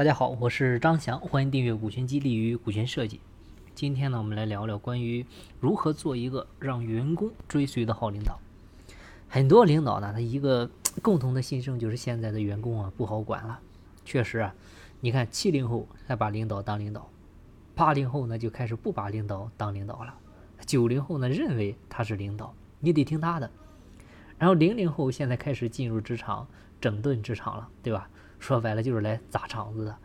大家好，我是张翔，欢迎订阅股权激励与股权设计。今天呢，我们来聊聊关于如何做一个让员工追随的好领导。很多领导呢，他一个 共同的心声就是现在的员工啊不好管了。确实啊，你看七零后还把领导当领导，八零后呢就开始不把领导当领导了，九零后呢认为他是领导，你得听他的。然后零零后现在开始进入职场，整顿职场了，对吧？说白了就是来砸场子的，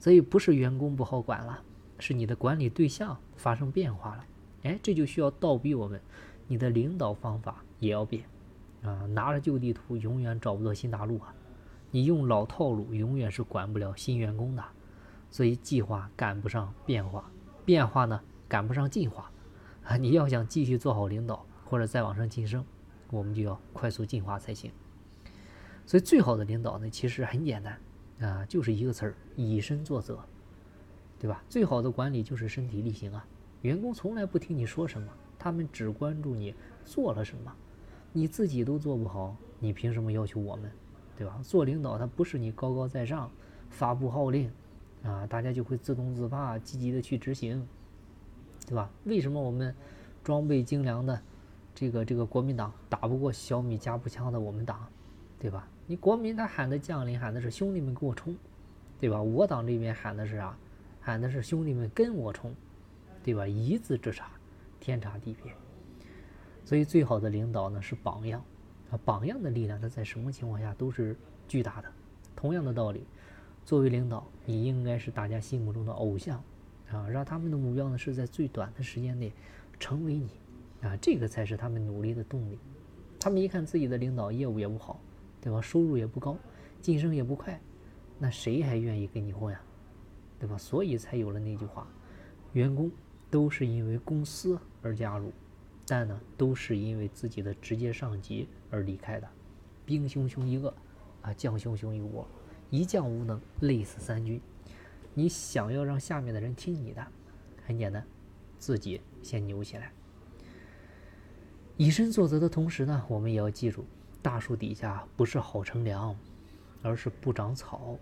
所以不是员工不好管了，是你的管理对象发生变化了。哎，这就需要倒逼我们，你的领导方法也要变啊！拿着旧地图永远找不到新大陆啊！你用老套路永远是管不了新员工的。所以计划赶不上变化，变化呢赶不上进化啊！你要想继续做好领导或者再往上晋升，我们就要快速进化才行。所以，最好的领导呢，其实很简单，啊，就是一个词儿：以身作则，对吧？最好的管理就是身体力行啊！员工从来不听你说什么，他们只关注你做了什么。你自己都做不好，你凭什么要求我们，对吧？做领导，他不是你高高在上发布号令，啊，大家就会自动自发、积极的去执行，对吧？为什么我们装备精良的这个这个国民党打不过小米加步枪的我们党，对吧？你国民他喊的将领喊的是兄弟们给我冲，对吧？我党这边喊的是啥？喊的是兄弟们跟我冲，对吧？一字之差，天差地别。所以最好的领导呢是榜样啊，榜样的力量它在什么情况下都是巨大的。同样的道理，作为领导，你应该是大家心目中的偶像啊，让他们的目标呢是在最短的时间内成为你啊，这个才是他们努力的动力。他们一看自己的领导业务也不好。对吧？收入也不高，晋升也不快，那谁还愿意跟你混呀？对吧？所以才有了那句话：员工都是因为公司而加入，但呢，都是因为自己的直接上级而离开的。兵熊熊一个，啊，将熊熊一窝，一将无能，累死三军。你想要让下面的人听你的，很简单，自己先牛起来。以身作则的同时呢，我们也要记住。大树底下不是好乘凉，而是不长草。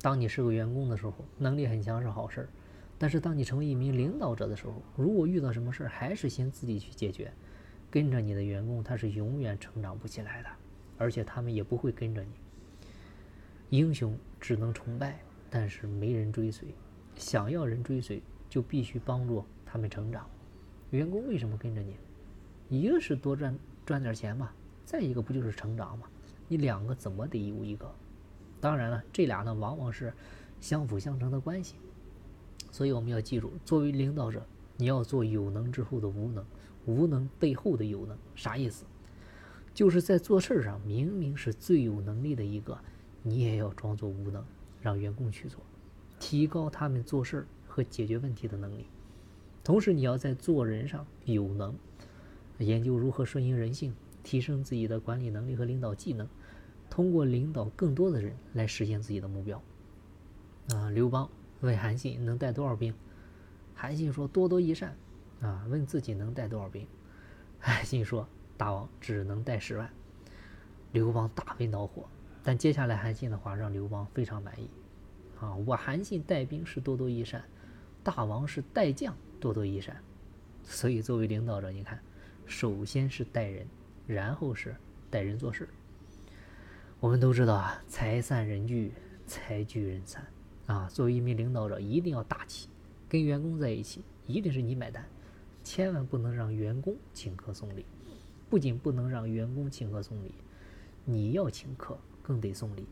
当你是个员工的时候，能力很强是好事；但是当你成为一名领导者的时候，如果遇到什么事儿，还是先自己去解决。跟着你的员工，他是永远成长不起来的，而且他们也不会跟着你。英雄只能崇拜，但是没人追随。想要人追随，就必须帮助他们成长。员工为什么跟着你？一个是多赚赚点钱嘛。再一个不就是成长吗？你两个怎么得有一个？当然了，这俩呢往往是相辅相成的关系。所以我们要记住，作为领导者，你要做有能之后的无能，无能背后的有能，啥意思？就是在做事上明明是最有能力的一个，你也要装作无能，让员工去做，提高他们做事和解决问题的能力。同时，你要在做人上有能，研究如何顺应人性。提升自己的管理能力和领导技能，通过领导更多的人来实现自己的目标。啊，刘邦问韩信能带多少兵？韩信说多多益善。啊，问自己能带多少兵？韩信说大王只能带十万。刘邦大为恼火，但接下来韩信的话让刘邦非常满意。啊，我韩信带兵是多多益善，大王是带将多多益善。所以作为领导者，你看，首先是带人。然后是待人做事。我们都知道啊，财散人聚，财聚人散啊。作为一名领导者，一定要大气，跟员工在一起，一定是你买单，千万不能让员工请客送礼。不仅不能让员工请客送礼，你要请客更得送礼。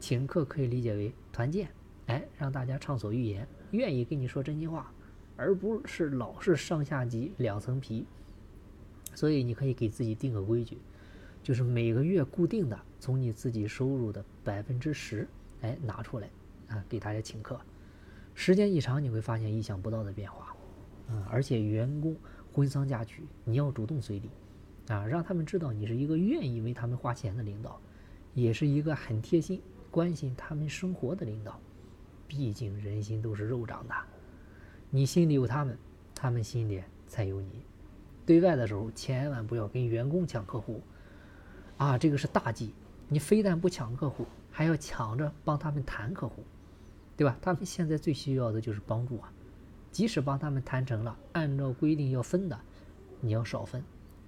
请客可以理解为团建，哎，让大家畅所欲言，愿意跟你说真心话，而不是老是上下级两层皮。所以你可以给自己定个规矩，就是每个月固定的从你自己收入的百分之十，哎拿出来啊给大家请客。时间一长，你会发现意想不到的变化，啊！而且员工婚丧嫁娶，你要主动随礼，啊，让他们知道你是一个愿意为他们花钱的领导，也是一个很贴心、关心他们生活的领导。毕竟人心都是肉长的，你心里有他们，他们心里才有你。对外的时候，千万不要跟员工抢客户，啊，这个是大忌。你非但不抢客户，还要抢着帮他们谈客户，对吧？他们现在最需要的就是帮助啊。即使帮他们谈成了，按照规定要分的，你要少分；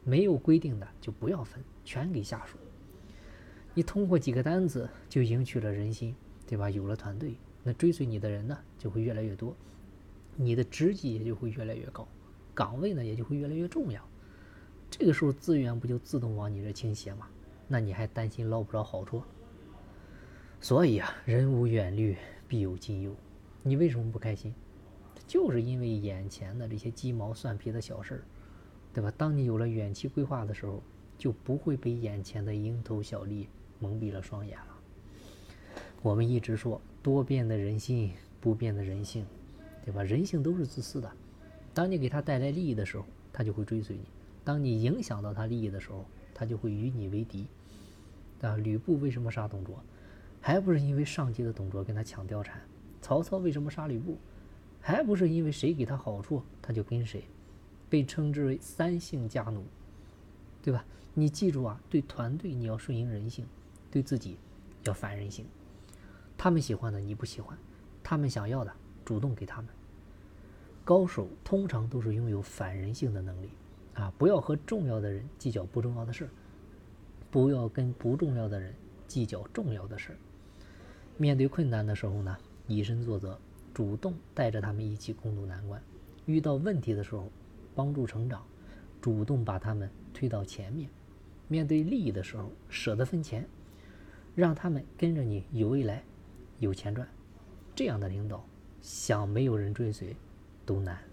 没有规定的就不要分，全给下属。你通过几个单子就赢取了人心，对吧？有了团队，那追随你的人呢就会越来越多，你的职级也就会越来越高，岗位呢也就会越来越重要。这个时候资源不就自动往你这倾斜吗？那你还担心捞不着好处？所以啊，人无远虑，必有近忧。你为什么不开心？就是因为眼前的这些鸡毛蒜皮的小事儿，对吧？当你有了远期规划的时候，就不会被眼前的蝇头小利蒙蔽了双眼了。我们一直说多变的人心，不变的人性，对吧？人性都是自私的。当你给他带来利益的时候，他就会追随你；当你影响到他利益的时候，他就会与你为敌。啊，吕布为什么杀董卓？还不是因为上级的董卓跟他抢貂蝉？曹操为什么杀吕布？还不是因为谁给他好处，他就跟谁，被称之为三姓家奴，对吧？你记住啊，对团队你要顺应人性，对自己要反人性。他们喜欢的你不喜欢，他们想要的主动给他们。高手通常都是拥有反人性的能力啊！不要和重要的人计较不重要的事儿，不要跟不重要的人计较重要的事儿。面对困难的时候呢，以身作则。主动带着他们一起共度难关，遇到问题的时候帮助成长，主动把他们推到前面。面对利益的时候舍得分钱，让他们跟着你有未来、有钱赚。这样的领导，想没有人追随都难。